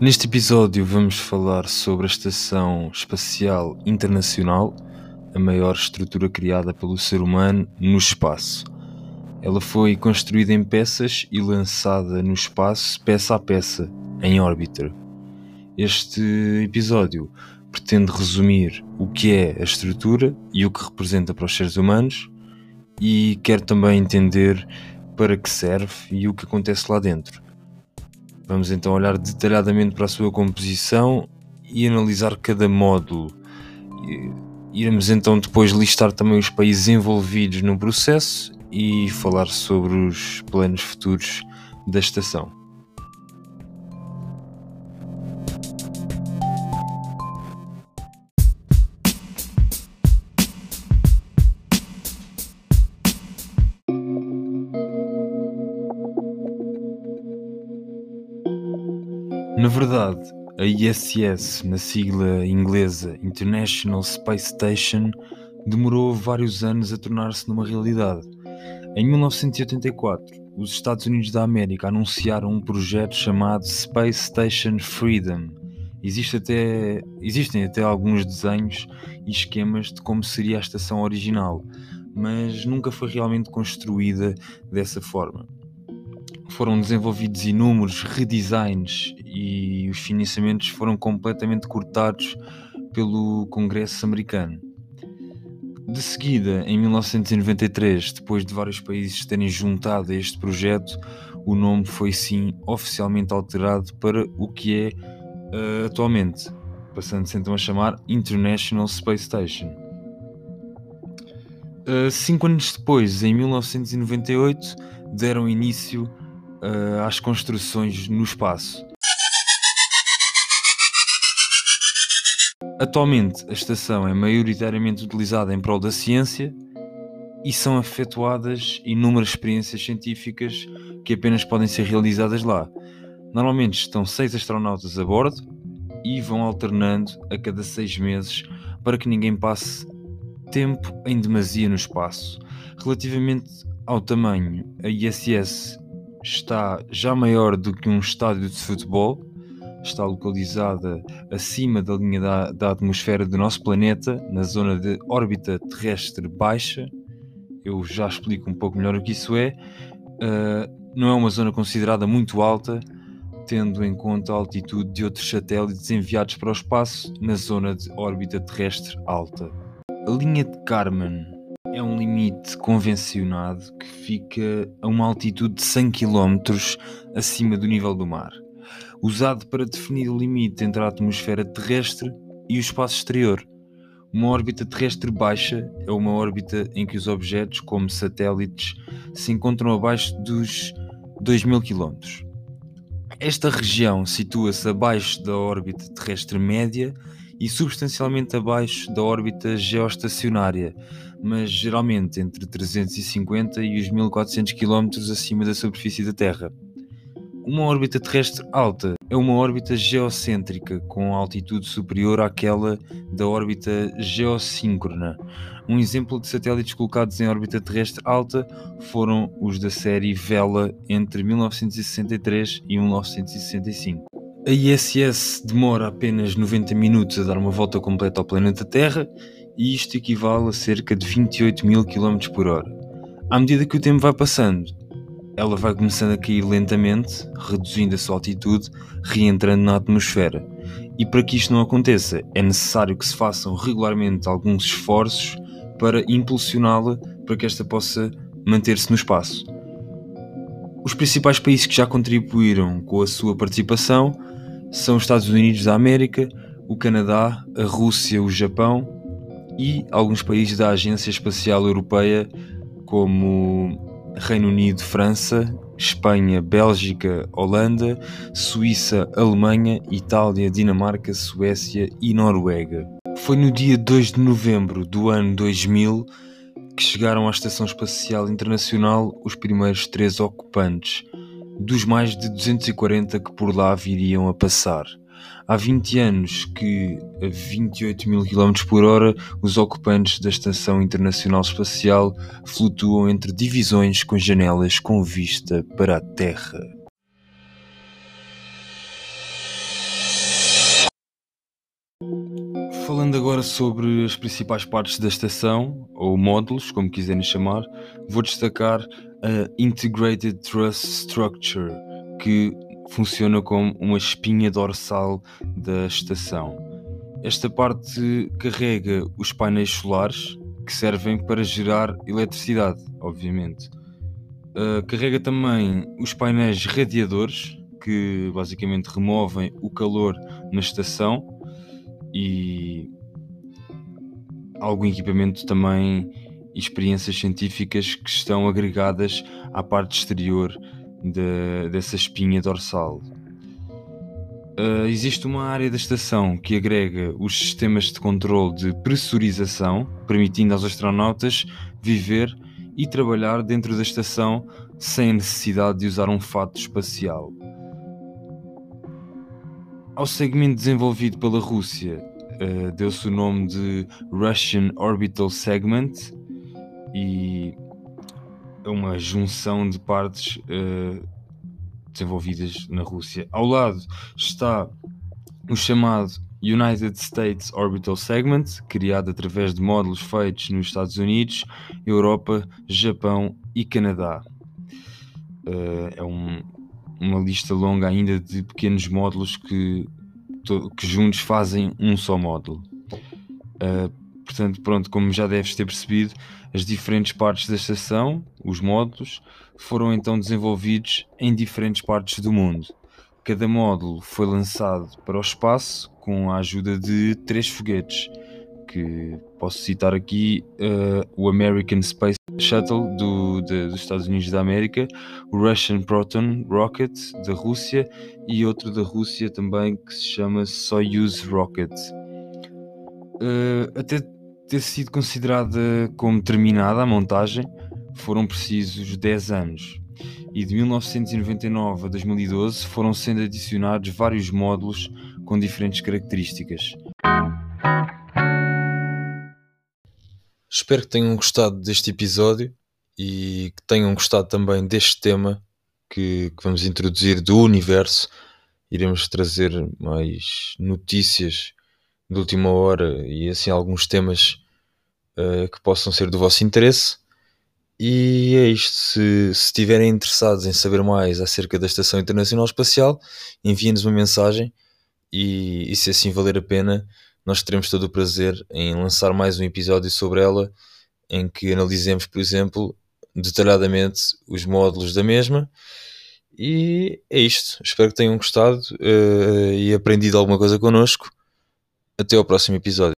Neste episódio vamos falar sobre a Estação Espacial Internacional, a maior estrutura criada pelo ser humano no espaço. Ela foi construída em peças e lançada no espaço peça a peça, em órbita. Este episódio pretende resumir o que é a estrutura e o que representa para os seres humanos e quer também entender para que serve e o que acontece lá dentro. Vamos então olhar detalhadamente para a sua composição e analisar cada módulo. Iremos então depois listar também os países envolvidos no processo e falar sobre os planos futuros da estação. Na verdade, a ISS, na sigla inglesa International Space Station, demorou vários anos a tornar-se numa realidade. Em 1984, os Estados Unidos da América anunciaram um projeto chamado Space Station Freedom. Existe até, existem até alguns desenhos e esquemas de como seria a estação original, mas nunca foi realmente construída dessa forma foram desenvolvidos inúmeros redesigns e os financiamentos foram completamente cortados pelo Congresso americano. De seguida, em 1993, depois de vários países terem juntado a este projeto, o nome foi sim oficialmente alterado para o que é uh, atualmente, passando-se então a chamar International Space Station. Uh, cinco anos depois, em 1998, deram início uh, às construções no espaço. Atualmente, a estação é maioritariamente utilizada em prol da ciência e são efetuadas inúmeras experiências científicas que apenas podem ser realizadas lá. Normalmente estão seis astronautas a bordo e vão alternando a cada seis meses para que ninguém passe tempo em demasia no espaço. Relativamente ao tamanho, a ISS está já maior do que um estádio de futebol, está localizada acima da linha da, da, atmosfera do nosso planeta, na zona de órbita terrestre baixa. Eu já explico um pouco melhor o que isso é. Uh, não é uma zona considerada muito alta, tendo em conta a altitude de outros satélites enviados para o espaço na zona de órbita terrestre alta. A linha de Kármán é um limite convencionado que fica a uma altitude de 100 km acima do nível do mar, usado para definir o limite entre a atmosfera terrestre e o espaço exterior. Uma órbita terrestre baixa é uma órbita em que os objetos, como satélites, se encontram abaixo dos 2000 km. Esta região situa-se abaixo da órbita terrestre média e substancialmente abaixo da órbita geoestacionária, mas geralmente entre 350 e os 1400 km acima da superfície da Terra. Uma órbita terrestre alta é uma órbita geocêntrica com altitude superior àquela da órbita geossíncrona. Um exemplo de satélites colocados em órbita terrestre alta foram os da série Vela entre 1963 e 1965. A ISS demora apenas 90 minutos a dar uma volta completa ao planeta Terra e isto equivale a cerca de 28 mil km por hora. À medida que o tempo vai passando, ela vai começando a cair lentamente, reduzindo a sua altitude, reentrando na atmosfera. E para que isto não aconteça, é necessário que se façam regularmente alguns esforços para impulsioná-la para que esta possa manter-se no espaço. Os principais países que já contribuíram com a sua participação são os Estados Unidos da América, o Canadá, a Rússia, o Japão e alguns países da Agência Espacial Europeia, como Reino Unido, França, Espanha, Bélgica, Holanda, Suíça, Alemanha, Itália, Dinamarca, Suécia e Noruega. Foi no dia 2 de novembro do ano 2000 que chegaram à Estação Espacial Internacional os primeiros três ocupantes, dos mais de 240 que por lá viriam a passar. Há 20 anos que, a 28 mil km por hora, os ocupantes da Estação Internacional Espacial flutuam entre divisões com janelas com vista para a Terra. Falando agora sobre as principais partes da estação, ou módulos, como quiserem chamar, vou destacar a Integrated Truss Structure, que funciona como uma espinha dorsal da estação. Esta parte carrega os painéis solares que servem para gerar eletricidade, obviamente. Uh, carrega também os painéis radiadores que basicamente removem o calor na estação e algum equipamento também experiências científicas que estão agregadas à parte exterior de, dessa espinha dorsal. Uh, existe uma área da estação que agrega os sistemas de controle de pressurização, permitindo aos astronautas viver e trabalhar dentro da estação sem necessidade de usar um fato espacial. Ao segmento desenvolvido pela Rússia, uh, deu-se o nome de Russian Orbital Segment e é uma junção de partes uh, desenvolvidas na Rússia. Ao lado está o chamado United States Orbital Segment, criado através de módulos feitos nos Estados Unidos, Europa, Japão e Canadá. Uh, é um, uma lista longa ainda de pequenos módulos que, que juntos fazem um só módulo. Uh, portanto, pronto, como já deves ter percebido, as diferentes partes da estação, os módulos, foram então desenvolvidos em diferentes partes do mundo. Cada módulo foi lançado para o espaço com a ajuda de três foguetes, que posso citar aqui uh, o American Space Shuttle do, de, dos Estados Unidos da América, o Russian Proton Rocket da Rússia e outro da Rússia também que se chama Soyuz Rocket. Uh, até ter sido considerada como terminada a montagem, foram precisos 10 anos. E de 1999 a 2012 foram sendo adicionados vários módulos com diferentes características. Espero que tenham gostado deste episódio e que tenham gostado também deste tema que, que vamos introduzir do universo. Iremos trazer mais notícias de última hora e assim alguns temas uh, que possam ser do vosso interesse. E é isto. Se, se estiverem interessados em saber mais acerca da Estação Internacional Espacial, enviem-nos uma mensagem e, e, se assim valer a pena, nós teremos todo o prazer em lançar mais um episódio sobre ela, em que analisemos, por exemplo, detalhadamente os módulos da mesma. E é isto. Espero que tenham gostado uh, e aprendido alguma coisa connosco. Até ao próximo episódio.